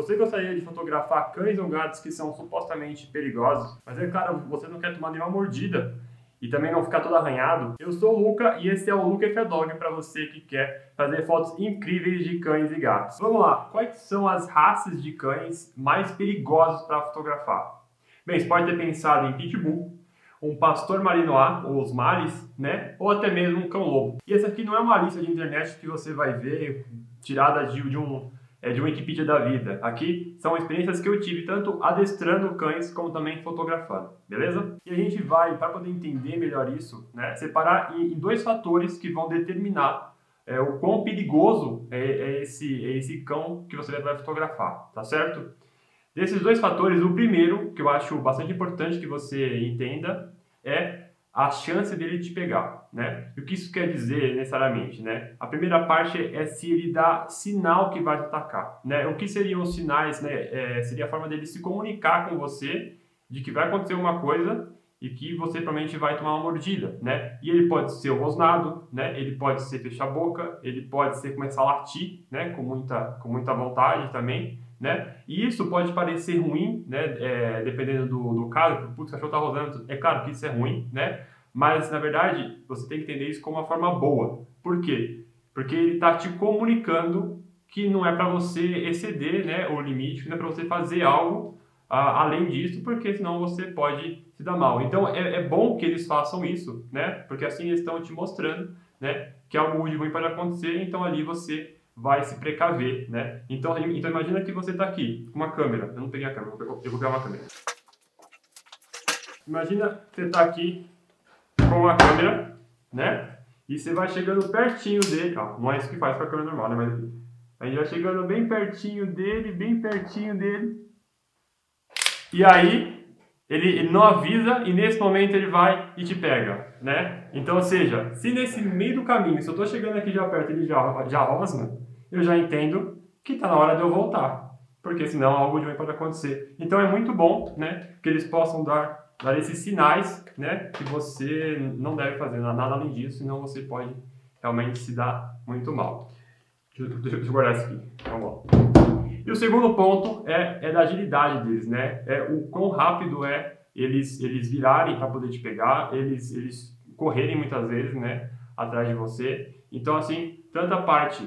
Você gostaria de fotografar cães ou gatos que são supostamente perigosos, mas é claro, você não quer tomar nenhuma mordida e também não ficar todo arranhado? Eu sou o Luca e esse é o Luca F-Dog para você que quer fazer fotos incríveis de cães e gatos. Vamos lá, quais são as raças de cães mais perigosas para fotografar? Bem, você pode ter pensado em Pitbull, um pastor malinois, ou os mares, né? Ou até mesmo um cão-lobo. E essa aqui não é uma lista de internet que você vai ver tirada de, de um é, de Wikipedia da vida. Aqui são experiências que eu tive tanto adestrando cães como também fotografando, beleza? E a gente vai, para poder entender melhor isso, né, separar em, em dois fatores que vão determinar é, o quão perigoso é, é, esse, é esse cão que você vai fotografar, tá certo? Desses dois fatores, o primeiro, que eu acho bastante importante que você entenda, é a chance dele te pegar, né? E o que isso quer dizer necessariamente, né? A primeira parte é se ele dá sinal que vai te atacar, né? O que seriam os sinais, né? É, seria a forma dele se comunicar com você de que vai acontecer uma coisa e que você provavelmente vai tomar uma mordida, né? E ele pode ser rosnado, né? Ele pode ser fechar a boca, ele pode ser começar a latir, né? Com muita, com muita vontade também, né? E isso pode parecer ruim, né? É, dependendo do, do caso, putz, o cachorro tá rosando, é claro que isso é ruim, né? Mas, na verdade, você tem que entender isso como uma forma boa. Por quê? Porque ele está te comunicando que não é para você exceder né, o limite, não é para você fazer algo além disso, porque senão você pode se dar mal. Então, é, é bom que eles façam isso, né? Porque assim eles estão te mostrando né, que algo de ruim pode acontecer, então ali você vai se precaver, né? Então, então imagina que você está aqui com uma câmera. Eu não peguei a câmera, eu vou pegar uma câmera. Imagina você está aqui com a câmera, né? E você vai chegando pertinho dele, ó, não é isso que faz com a câmera normal, né? Mas a gente vai chegando bem pertinho dele, bem pertinho dele. E aí, ele, ele não avisa e nesse momento ele vai e te pega, né? Então, ou seja, se nesse meio do caminho, se eu tô chegando aqui já perto ele já, já rosna, eu já entendo que tá na hora de eu voltar. Porque senão algo de ruim pode acontecer. Então é muito bom, né, que eles possam dar dar esses sinais, né, que você não deve fazer nada além disso, senão você pode realmente se dar muito mal. Deixa, deixa, eu guardar isso aqui. Vamos lá. E o segundo ponto é, é da agilidade deles, né? É o quão rápido é eles, eles virarem para poder te pegar, eles, eles correrem muitas vezes, né, atrás de você. Então, assim, tanto a parte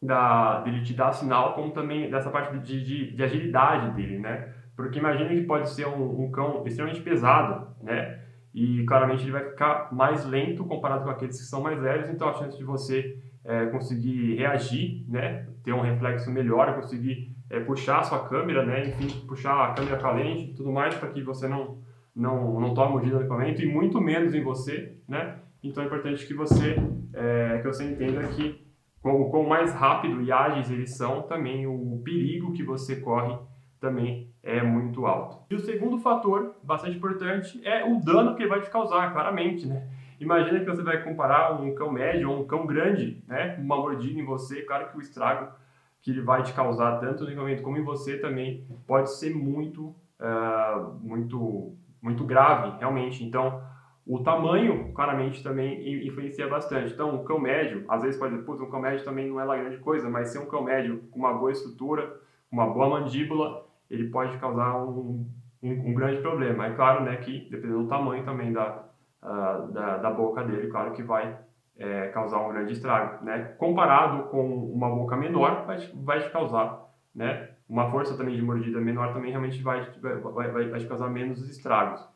da, dele te dar sinal, como também dessa parte de, de, de agilidade dele, né? Porque imagina que pode ser um, um, cão extremamente pesado, né? E claramente ele vai ficar mais lento comparado com aqueles que são mais leves, então a chance de você é, conseguir reagir, né? Ter um reflexo melhor, conseguir é, puxar a sua câmera, né? Enfim, puxar a câmera para lente tudo mais para que você não, não, não tome mordida no equipamento e muito menos em você, né? Então é importante que você, é, que você entenda que com, com mais rápido e ágeis eles são, também o perigo que você corre também é muito alto. E o segundo fator, bastante importante, é o dano que ele vai te causar, claramente, né? Imagina que você vai comparar um cão médio ou um cão grande, né? Uma mordida em você, claro que o estrago que ele vai te causar, tanto no equipamento como em você também, pode ser muito, uh, muito, muito grave, realmente. Então, o tamanho, claramente, também influencia bastante. Então, um cão médio, às vezes pode dizer, putz, um cão médio também não é lá grande coisa, mas ser um cão médio com uma boa estrutura, uma boa mandíbula, ele pode causar um, um, um, grande problema. É claro né, que, dependendo do tamanho também da, uh, da, da, boca dele, claro que vai é, causar um grande estrago. Né? Comparado com uma boca menor, vai, vai te causar né? uma força também de mordida menor também realmente vai, vai, vai, vai te causar menos estragos.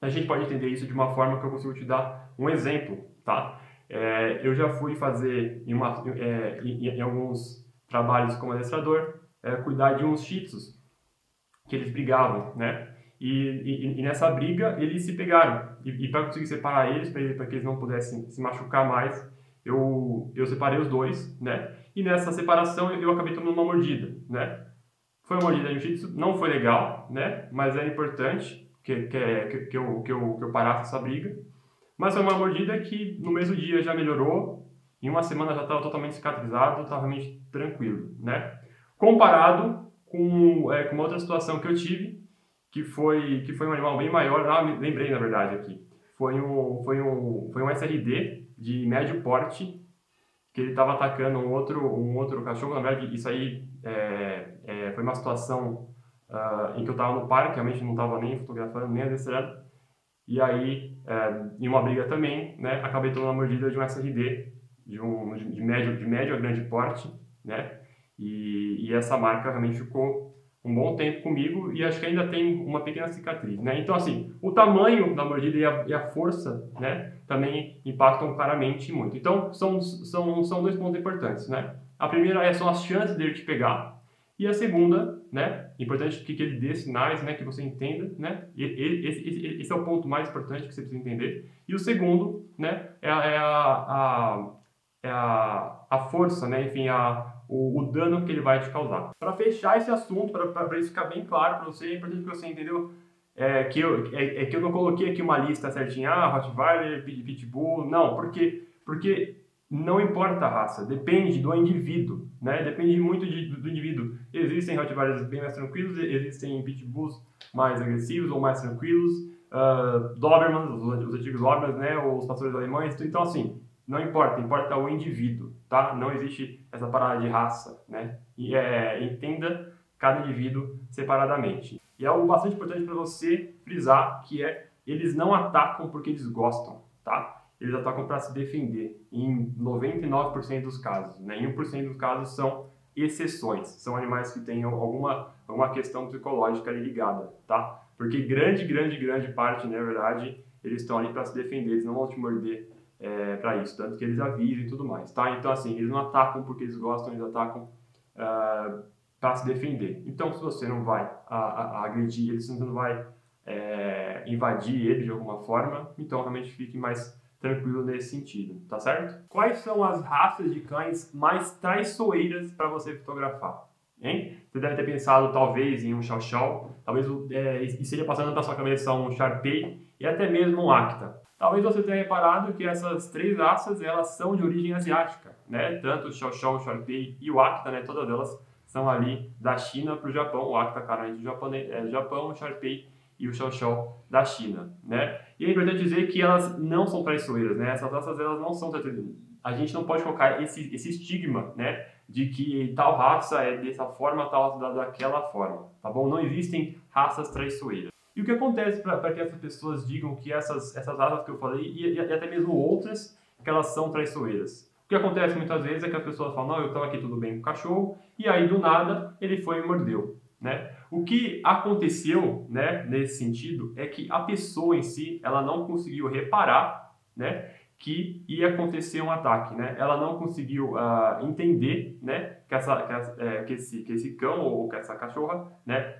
A gente pode entender isso de uma forma que eu consigo te dar um exemplo, tá? É, eu já fui fazer em, uma, é, em, em alguns trabalhos como adestrador, é, cuidar de uns shih tzus, que eles brigavam, né? E, e, e, nessa briga eles se pegaram. E, e para conseguir separar eles, para que eles não pudessem se machucar mais, eu, eu separei os dois, né? E nessa separação eu, acabei tomando uma mordida, né? Foi uma mordida de jiu-jitsu, não foi legal, né? Mas era importante que, que, que, que, eu, que, eu, que eu parasse essa briga. Mas foi uma mordida que no mesmo dia já melhorou, em uma semana já estava totalmente cicatrizado, estava realmente tranquilo, né? Comparado com, é, com outra situação que eu tive, que foi, que foi um animal bem maior, ah, lembrei na verdade aqui, foi um, foi um, foi um SRD de médio porte, que ele estava atacando um outro, um outro cachorro, na verdade isso aí é, é uma situação uh, em que eu estava no parque, realmente não estava nem fotografando, nem adestranado. E aí, uh, em uma briga também, né, acabei tomando a mordida de um SRD, de, um, de, médio, de médio a grande porte, né? E, e essa marca realmente ficou um bom tempo comigo e acho que ainda tem uma pequena cicatriz, né? Então, assim, o tamanho da mordida e a, e a, força, né, também impactam claramente muito. Então, são, são, são dois pontos importantes, né? A primeira é, são as chances dele te pegar e a segunda, né, importante que, que ele dê sinais, né, que você entenda, né, e, esse, esse, é o ponto mais importante que você precisa entender. E o segundo, né, é, é a, a, é a, a força, né, enfim, a, o, o, dano que ele vai te causar. Para fechar esse assunto, para isso ficar bem claro para você, é importante que você entendeu é, que, eu, é, é, que eu não coloquei aqui uma lista certinha, ah, Rottweiler, Pitbull, não, porque, porque não importa a raça, depende do indivíduo, né? Depende muito de, do, do indivíduo. Existem Rottweilers bem mais tranquilos, existem Pitbulls mais agressivos ou mais tranquilos, uh, Dobermans, os, os antigos Dobermans, né? Os pastores alemães, então assim, não importa, importa o indivíduo, tá? Não existe essa parada de raça, né? E é, entenda cada indivíduo separadamente. E é algo bastante importante para você frisar que é eles não atacam porque eles gostam, tá? Eles atacam para se defender. Em 99% dos casos, né? Em 1% dos casos são exceções. São animais que têm alguma, alguma questão psicológica ligada, tá? Porque grande, grande, grande parte, na verdade, eles estão ali para se defender, eles não vão te morder é, para isso, tanto que eles avisam e tudo mais, tá? Então, assim, eles não atacam porque eles gostam, eles atacam uh, ah, para se defender. Então, se você não vai a, a, a agredir eles, se você não vai é, invadir eles de alguma forma, então realmente fique mais tranquilo nesse sentido, tá certo? Quais são as raças de cães mais traiçoeiras para você fotografar? Hein? Você deve ter pensado talvez em um Chow Chow, talvez é, esteja passando pela sua cabeça um Sharpei e até mesmo um Acta. Talvez você tenha reparado que essas três raças elas são de origem asiática, né? Tanto o Xiao Xiao, o Sharpei e o Akita, né? Todas elas são ali da China para o Japão. O Akita, claramente, do Japão, é Japão, o Sharpei e o Xiao Xiao da China, né? E é importante dizer que elas não são traiçoeiras, né? Essas raças elas não são traiçoeiras. A gente não pode colocar esse, esse estigma, né? De que tal raça é dessa forma, tal raça daquela forma, tá bom? Não existem raças traiçoeiras. E o que acontece para que essas pessoas digam que essas, essas raças que eu falei, e, e, até mesmo outras, que elas são traiçoeiras? O que acontece muitas vezes é que as pessoas falam, não, eu estava aqui tudo bem com o cachorro, e aí do nada ele foi e mordeu. Né? O que aconteceu né, nesse sentido é que a pessoa em si ela não conseguiu reparar né, que ia acontecer um ataque. Né? Ela não conseguiu uh, entender né, que, essa, que, essa, é, que, esse, que esse cão ou que essa cachorra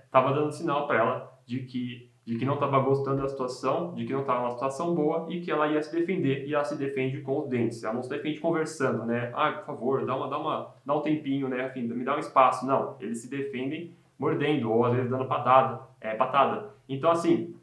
estava né, dando sinal para ela de que de que não estava gostando da situação, de que não estava numa situação boa e que ela ia se defender e ela se defende com os dentes. Ela não se defende conversando, né? Ah, por favor, dá uma, dá uma, dá um tempinho, né? Enfim, me dá um espaço. Não, eles se defendem mordendo ou às vezes dando patada, é, patada. Então assim,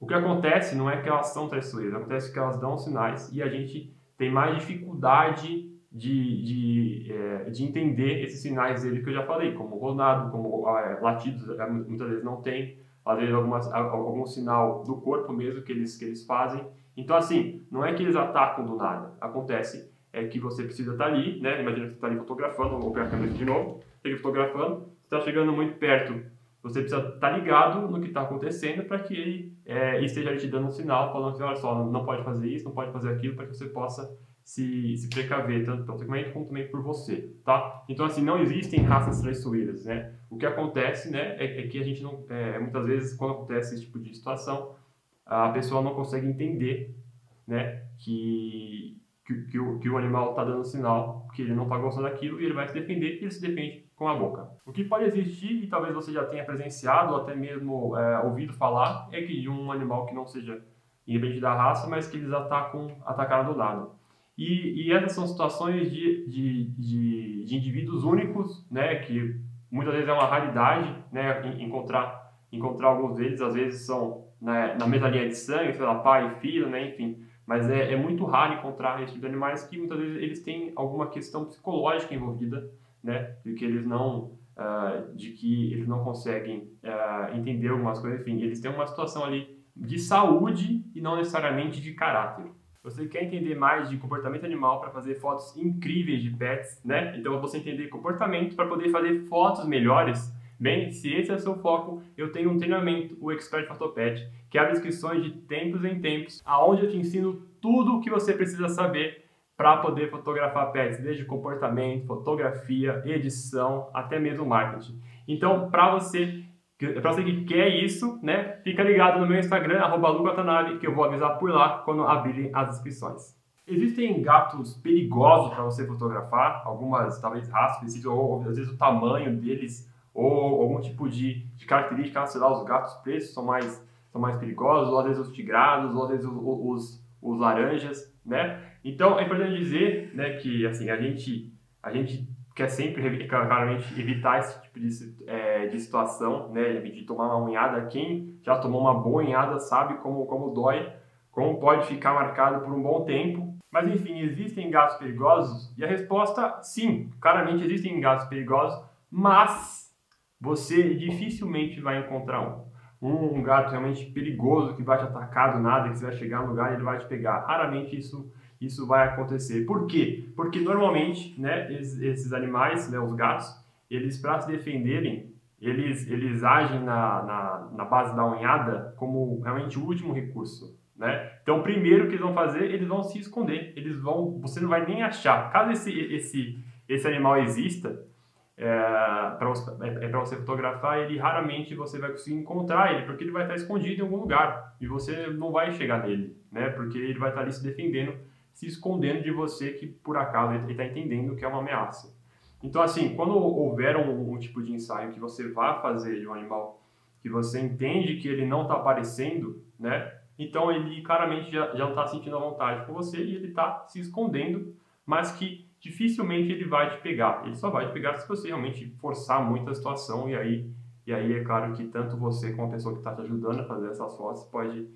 o que acontece não é que elas são traiçoeiras, acontece que elas dão sinais e a gente tem mais dificuldade de, de, é, de entender esses sinais dele que eu já falei, como rosnado, como é, latidos, é, muitas vezes não tem às vezes algum sinal do corpo mesmo que eles, que eles fazem. Então, assim, não é que eles atacam do nada. Acontece é que você precisa estar ali, né? Imagina que você está ali fotografando, vou pegar a câmera de novo, está fotografando, está chegando muito perto, você precisa estar ligado no que está acontecendo para que ele é, esteja te dando um sinal, falando que, olha só, não pode fazer isso, não pode fazer aquilo, para que você possa se, se precaver, tanto segmento como também por você, tá? Então, assim, não existem raças traiçoeiras, né? O que acontece, né, é, é que a gente não, é, muitas vezes, quando acontece esse tipo de situação, a pessoa não consegue entender, né, que, que, que, o, que o animal está dando sinal que ele não está gostando daquilo e ele vai se defender e ele se defende com a boca. O que pode existir, e talvez você já tenha presenciado ou até mesmo é, ouvido falar, é que de um animal que não seja independente da raça, mas que eles atacam, atacaram do lado. E, e essas são situações de, de, de, de, indivíduos únicos, né, que muitas vezes é uma raridade, né, encontrar, encontrar alguns deles, às vezes são né, na mesma linha de sangue, sei lá, pai e filho, né, enfim, mas é, é muito raro encontrar esse tipo de animais que muitas vezes eles têm alguma questão psicológica envolvida, né, de que eles não, uh, de que eles não conseguem uh, entender algumas coisas, enfim, eles têm uma situação ali de saúde e não necessariamente de caráter. Você quer entender mais de comportamento animal para fazer fotos incríveis de pets, né? Então você entender comportamento para poder fazer fotos melhores, Bem, se esse é o seu foco, eu tenho um treinamento, o Expert Photopet, que abre inscrições de tempos em tempos, aonde eu te ensino tudo o que você precisa saber para poder fotografar pets, desde comportamento, fotografia, edição, até mesmo marketing. Então, para você, para você que quer isso, né, fica ligado no meu Instagram @lucatanabe, que eu vou avisar por lá quando abrirem as inscrições. Existem gatos perigosos para você fotografar, algumas talvez raças ou às vezes o tamanho deles ou algum tipo de, de característica, sei lá, os gatos pretos são mais, são mais perigosos, ou às vezes os tigrados, ou às vezes os, os, os laranjas, né? Então é importante dizer, né, que assim, a gente, a gente quer sempre, claramente, evitar esse tipo de, é, de situação, né, de tomar uma unhada. Quem já tomou uma boa unhada sabe como, como dói, como pode ficar marcado por um bom tempo. Mas enfim, existem gatos perigosos? E a resposta, sim, claramente existem gatos perigosos, mas você dificilmente vai encontrar um. Um gato realmente perigoso que vai te atacar do nada, que você vai chegar no lugar e ele vai te pegar. Raramente isso, isso vai acontecer. Por quê? Porque normalmente, né, esses, animais, né, os gatos, eles para se defenderem, eles, eles agem na, na, na base da unhada como realmente o último recurso. Né? Então, primeiro que eles vão fazer, eles vão se esconder. Eles vão, você não vai nem achar. Caso esse, esse, esse animal exista, é, para você, é, é você fotografar ele, raramente você vai conseguir encontrar ele, porque ele vai estar escondido em algum lugar e você não vai chegar nele, né? Porque ele vai estar ali se defendendo, se escondendo de você que por acaso ele está entendendo que é uma ameaça. Então, assim, quando houver um, um, tipo de ensaio que você vá fazer de um animal que você entende que ele não está aparecendo, né? Então ele claramente já, já não está sentindo a vontade com você e ele está se escondendo, mas que dificilmente ele vai te pegar. Ele só vai te pegar se você realmente forçar muito a situação e aí, e aí é claro que tanto você como a pessoa que está te ajudando a fazer essas fotos pode,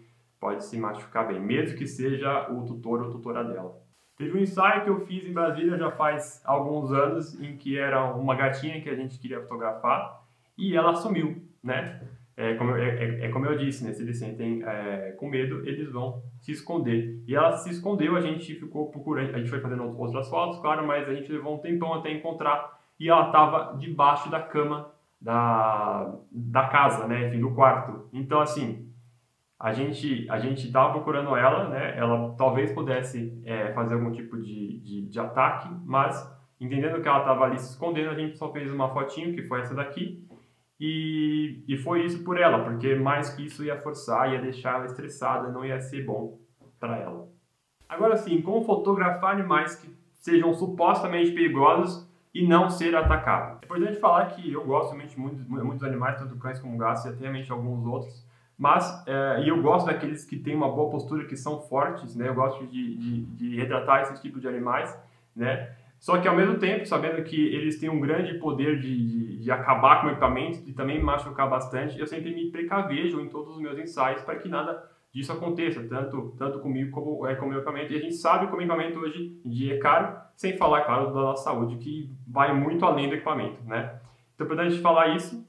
pode se machucar bem, mesmo que seja o tutor ou tutora dela. Teve um ensaio que eu fiz em Brasília já faz alguns anos em que era uma gatinha que a gente queria fotografar e ela sumiu, né? É como, é, é, é como eu disse, né? Se eles sentem é, com medo, eles vão se esconder. E ela se escondeu, a gente ficou procurando, a gente foi fazendo outras fotos, claro, mas a gente levou um tempão até encontrar. E ela estava debaixo da cama da, da casa, né? Enfim, do quarto. Então, assim, a gente a gente estava procurando ela, né? Ela talvez pudesse é, fazer algum tipo de, de, de ataque, mas entendendo que ela estava ali se escondendo, a gente só fez uma fotinho, que foi essa daqui, e, e foi isso por ela, porque mais que isso ia forçar, ia deixar ela estressada, não ia ser bom para ela. Agora sim, como fotografar animais que sejam supostamente perigosos e não ser atacado. É importante falar que eu gosto muito de muitos animais, tanto cães como gatos e até realmente alguns outros, mas é, e eu gosto daqueles que têm uma boa postura, que são fortes, né? Eu gosto de, de, de retratar esse tipo de animais, né? Só que ao mesmo tempo, sabendo que eles têm um grande poder de, de, de acabar com o equipamento e também machucar bastante, eu sempre me precavejo em todos os meus ensaios para que nada disso aconteça, tanto, tanto comigo como é, com o meu equipamento. E a gente sabe que o equipamento hoje em dia é caro, sem falar, claro, da nossa saúde, que vai muito além do equipamento, né? Então, para a gente falar isso,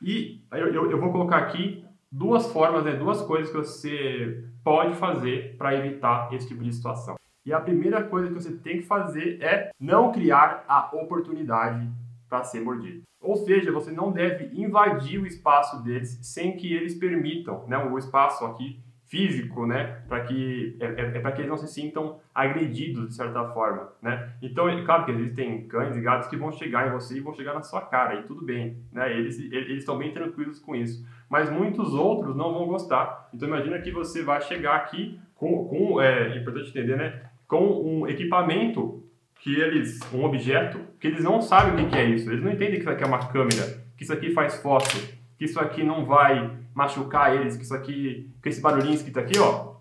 e eu, eu, eu, vou colocar aqui duas formas, né, duas coisas que você pode fazer para evitar esse tipo de situação. E a primeira coisa que você tem que fazer é não criar a oportunidade para ser mordido. Ou seja, você não deve invadir o espaço deles sem que eles permitam, né, o espaço aqui físico, né, para que é, é, é para que eles não se sintam agredidos de certa forma, né? Então, é claro que existem cães e gatos que vão chegar em você e vão chegar na sua cara e tudo bem, né? Eles eles estão bem tranquilos com isso, mas muitos outros não vão gostar. Então, imagina que você vai chegar aqui com, com é, importante entender, né? com um equipamento que eles, um objeto, que eles não sabem o que é isso. Eles não entendem que isso aqui é uma câmera, que isso aqui faz foto, que isso aqui não vai machucar eles, que isso aqui, que esse barulhinho que está aqui, ó.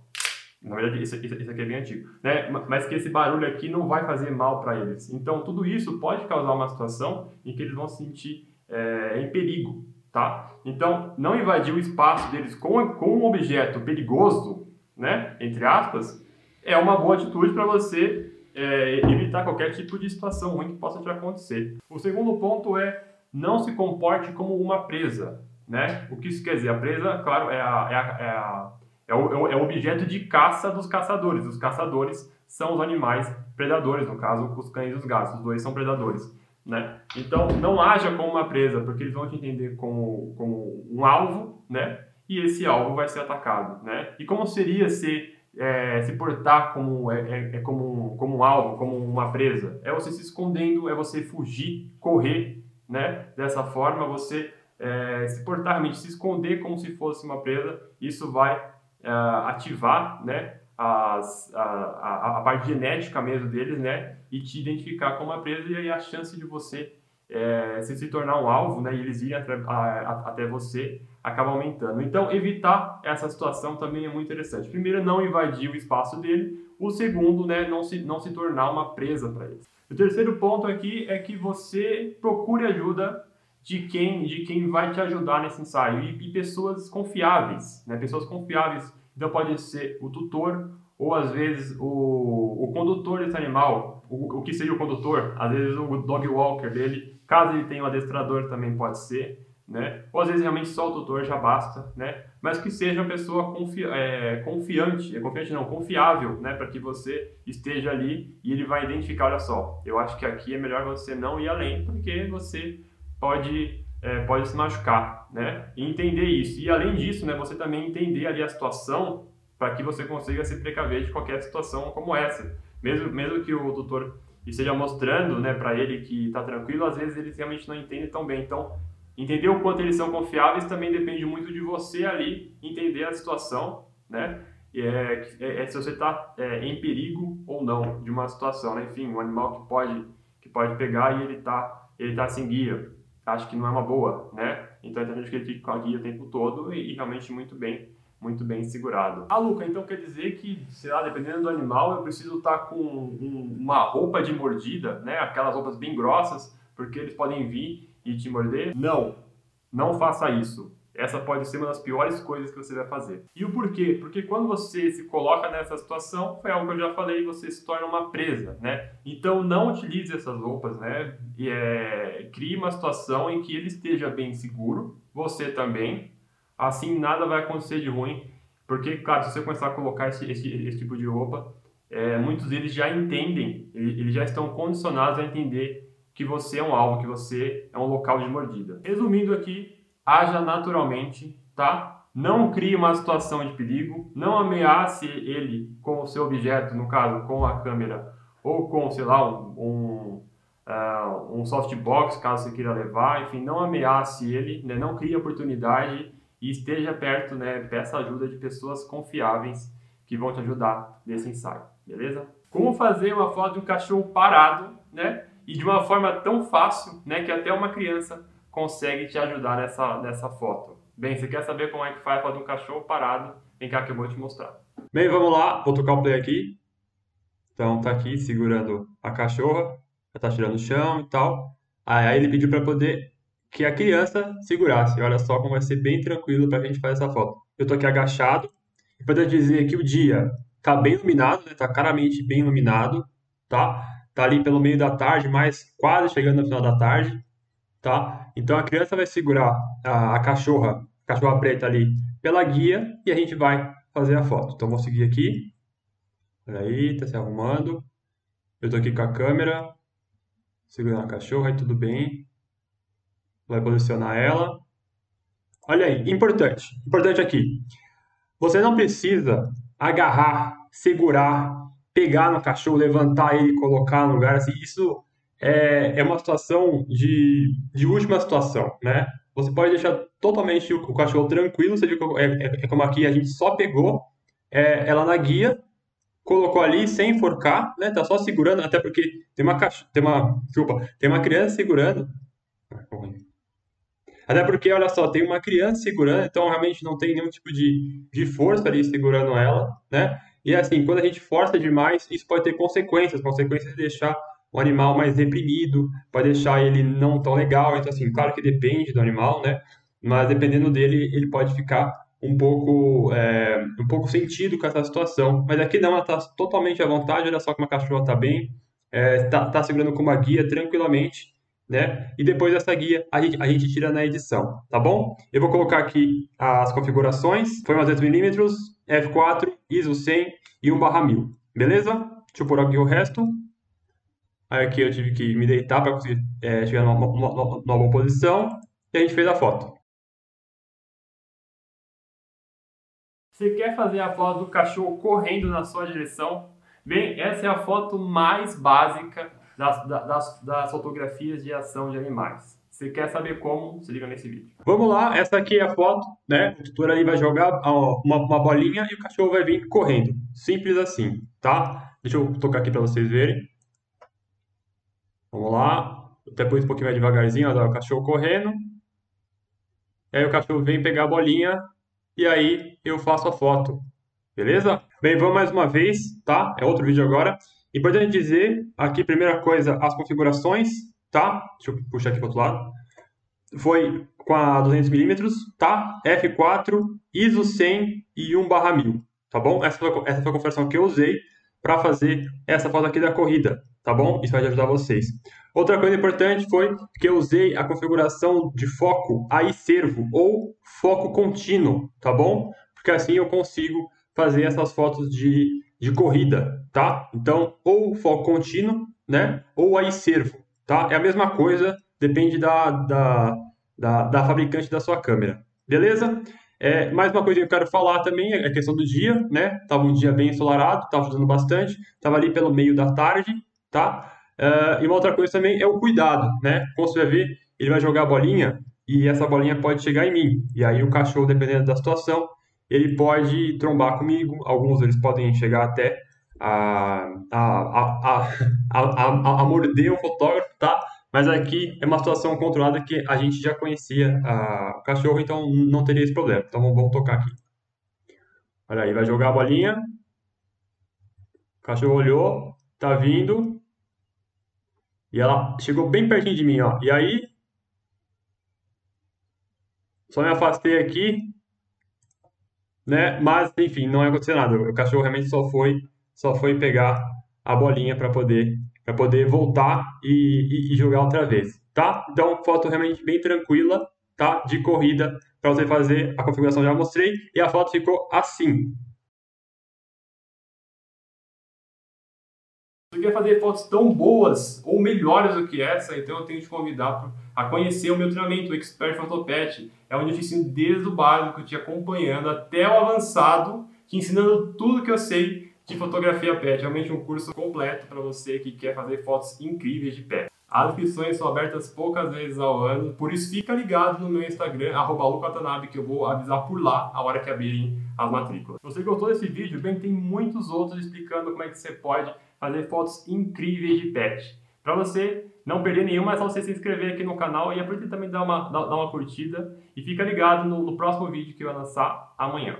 Na verdade, isso, isso, aqui é bem antigo, né? Mas que esse barulho aqui não vai fazer mal para eles. Então, tudo isso pode causar uma situação em que eles vão se sentir é, em perigo, tá? Então, não invadir o espaço deles com, com um objeto perigoso, né? Entre aspas, é uma boa atitude para você é, evitar qualquer tipo de situação ruim que possa te acontecer. O segundo ponto é não se comporte como uma presa. Né? O que isso quer dizer? A presa, claro, é, a, é, a, é, a, é, o, é o objeto de caça dos caçadores. Os caçadores são os animais predadores, no caso, os cães e os gatos. Os dois são predadores. né? Então, não haja como uma presa, porque eles vão te entender como, como um alvo, né? E esse alvo vai ser atacado, né? E como seria se, é, se portar como, é, é, é, como, como um alvo, como uma presa? É você se escondendo, é você fugir, correr, né? Dessa forma, você é, se portar realmente, se esconder como se fosse uma presa, isso vai é, ativar, né? As, a, a, a, parte genética mesmo deles, né? E te identificar como uma presa e aí a chance de você é, se, se tornar um alvo, né? E eles irem até, a, até você acaba aumentando. Então, evitar essa situação também é muito interessante. Primeiro, não invadir o espaço dele. O segundo, né? Não se, não se tornar uma presa para eles. O terceiro ponto aqui é que você procure ajuda de quem, de quem vai te ajudar nesse ensaio. E, e pessoas confiáveis, né? Pessoas confiáveis. Então pode ser o tutor ou às vezes o, o condutor desse animal, o, o que seria o condutor, às vezes o dog walker dele, caso ele tenha um adestrador também pode ser, né? Ou às vezes realmente só o tutor já basta, né? Mas que seja uma pessoa confi é, confiante, é confiante não, confiável, né? Para que você esteja ali e ele vai identificar, olha só, eu acho que aqui é melhor você não ir além, porque você pode é, pode se machucar, né? E entender isso. E além disso, né, você também entender ali a situação para que você consiga se precaver de qualquer situação como essa. Mesmo, mesmo que o tutor esteja mostrando né, para ele que está tranquilo, às vezes eles realmente não entendem tão bem. Então, entender o quanto eles são confiáveis também depende muito de você ali entender a situação, né? É, é, é se você está é, em perigo ou não de uma situação, né? Enfim, um animal que pode, que pode pegar e ele está ele tá sem guia acho que não é uma boa, né? Então é interessante que ele fique com a guia o tempo todo e, e realmente muito bem, muito bem segurado. Ah, Luca, então quer dizer que, sei lá, dependendo do animal, eu preciso estar com um, uma roupa de mordida, né? Aquelas roupas bem grossas, porque eles podem vir e te morder? Não, não faça isso. Essa pode ser uma das piores coisas que você vai fazer. E o porquê? Porque quando você se coloca nessa situação, foi algo que eu já falei, você se torna uma presa, né? Então não utilize essas roupas, né? E, é, crie uma situação em que ele esteja bem seguro, você também. Assim nada vai acontecer de ruim, porque, claro, se você começar a colocar esse, esse, esse tipo de roupa, é, muitos deles já entendem, eles já estão condicionados a entender que você é um alvo, que você é um local de mordida. Resumindo aqui, haja naturalmente, tá? Não crie uma situação de perigo, não ameace ele com o seu objeto, no caso, com a câmera, ou com, sei lá, um, um, uh, um softbox, caso você queira levar, enfim, não ameace ele, né? não crie oportunidade e esteja perto, né? peça ajuda de pessoas confiáveis que vão te ajudar nesse ensaio, beleza? Como fazer uma foto de um cachorro parado, né? E de uma forma tão fácil, né, que até uma criança consegue te ajudar nessa, nessa foto. Bem, você quer saber como é que faz a foto um cachorro parado? Vem cá que eu vou te mostrar. Bem, vamos lá, vou tocar o play aqui. Então tá aqui segurando a cachorra, já tá tirando o chão e tal. Aí ele pediu para poder que a criança segurasse. Olha só como vai ser bem tranquilo para a gente fazer essa foto. Eu tô aqui agachado. E para dizer que o dia tá bem iluminado, né? Tá claramente bem iluminado, tá? Tá ali pelo meio da tarde, mas quase chegando no final da tarde tá? Então a criança vai segurar a, a cachorra, a cachorra preta ali pela guia e a gente vai fazer a foto. Então vou seguir aqui. Olha aí, tá se arrumando. Eu tô aqui com a câmera, segurando a cachorra e tudo bem. Vai posicionar ela. Olha aí, importante, importante aqui. Você não precisa agarrar, segurar, pegar no cachorro, levantar ele, colocar no lugar assim. Isso é, é uma situação de, de última situação, né? Você pode deixar totalmente o, cachorro tranquilo, viu é, é, é, como aqui a gente só pegou é, ela na guia, colocou ali sem enforcar, né? Tá só segurando, até porque tem uma caixa, tem uma, desculpa, tem uma criança segurando. Até porque, olha só, tem uma criança segurando, então realmente não tem nenhum tipo de, de força ali segurando ela, né? E assim, quando a gente força demais, isso pode ter consequências, consequências de deixar um animal mais reprimido, pode deixar ele não tão legal. Então, assim, claro que depende do animal, né? Mas dependendo dele, ele pode ficar um pouco, é, um pouco sentido com essa situação. Mas aqui não, ela está totalmente à vontade. Olha só como a cachorra está bem, está é, tá, tá segurando com uma guia tranquilamente, né? E depois dessa guia a gente, a gente tira na edição, tá bom? Eu vou colocar aqui as configurações. Foi umas 10mm, f4, ISO 100 e 1/1000, beleza? Deixa eu pôr aqui o resto. Aí aqui eu tive que me deitar para conseguir é, chegar numa, numa, numa, numa boa posição. E a gente fez a foto. Você quer fazer a foto do cachorro correndo na sua direção? Bem, essa é a foto mais básica das, das, das fotografias de ação de animais. Se quer saber como, se liga nesse vídeo. Vamos lá, essa aqui é a foto, né? O tutor ali vai jogar uma, uma, bolinha e o cachorro vai vir correndo. Simples assim, tá? Deixa eu tocar aqui para vocês verem. Vamos lá. Depois um pouquinho mais devagarzinho, ó, o cachorro correndo. E aí o cachorro vem pegar a bolinha e aí eu faço a foto. Beleza? Bem, vamos mais uma vez, tá? É outro vídeo agora. Importante dizer aqui, primeira coisa, as configurações, tá? Deixa eu puxar aqui para outro lado. Foi com a 200mm, tá? F4, ISO 100 e 1 barra 1000, tá bom? Essa foi, essa foi a configuração que eu usei para fazer essa foto aqui da corrida, tá bom? Isso vai ajudar vocês. Outra coisa importante foi que eu usei a configuração de foco aí servo ou foco contínuo, tá bom? Porque assim eu consigo fazer essas fotos de, de corrida, tá? Então, ou foco contínuo, né? Ou aí servo, tá? É a mesma coisa, depende da, da, da, da fabricante da sua câmera, beleza? É, mais uma coisa que eu quero falar também é a questão do dia, né? Tava um dia bem ensolarado, tava ajudando bastante, tava ali pelo meio da tarde, tá? Uh, e uma outra coisa também é o cuidado, né? Como você vai ver, ele vai jogar a bolinha e essa bolinha pode chegar em mim. E aí o cachorro, dependendo da situação, ele pode trombar comigo, alguns eles podem chegar até a, a, a, a, a, morder o fotógrafo, tá? Mas aqui é uma situação controlada que a gente já conhecia o cachorro, então não teria esse problema. Então vamos tocar aqui. Olha aí, vai jogar a bolinha. O cachorro olhou, tá vindo. E ela chegou bem pertinho de mim, ó. E aí, só me afastei aqui, né? Mas, enfim, não aconteceu nada. O cachorro realmente só foi, só foi pegar a bolinha para poder, para poder voltar e, e, e, jogar outra vez, tá? Então, foto realmente bem tranquila, tá? De corrida para você fazer a configuração já mostrei e a foto ficou assim. Quer fazer fotos tão boas ou melhores do que essa, então eu tenho que te convidar a conhecer o meu treinamento, o Expert Photopet. É onde eu te ensino desde o básico, te acompanhando até o avançado, te ensinando tudo que eu sei de fotografia pet. Realmente um curso completo para você que quer fazer fotos incríveis de pet. As inscrições são abertas poucas vezes ao ano, por isso fica ligado no meu Instagram, @lucatanabe que eu vou avisar por lá a hora que abrirem as matrículas. Se você gostou desse vídeo, bem, tem muitos outros explicando como é que você pode fazer fotos incríveis de pet. Para você não perder nenhuma, é só você se inscrever aqui no canal e aproveita também dar uma, dar uma curtida. E fica ligado no, no próximo vídeo que eu vou lançar amanhã.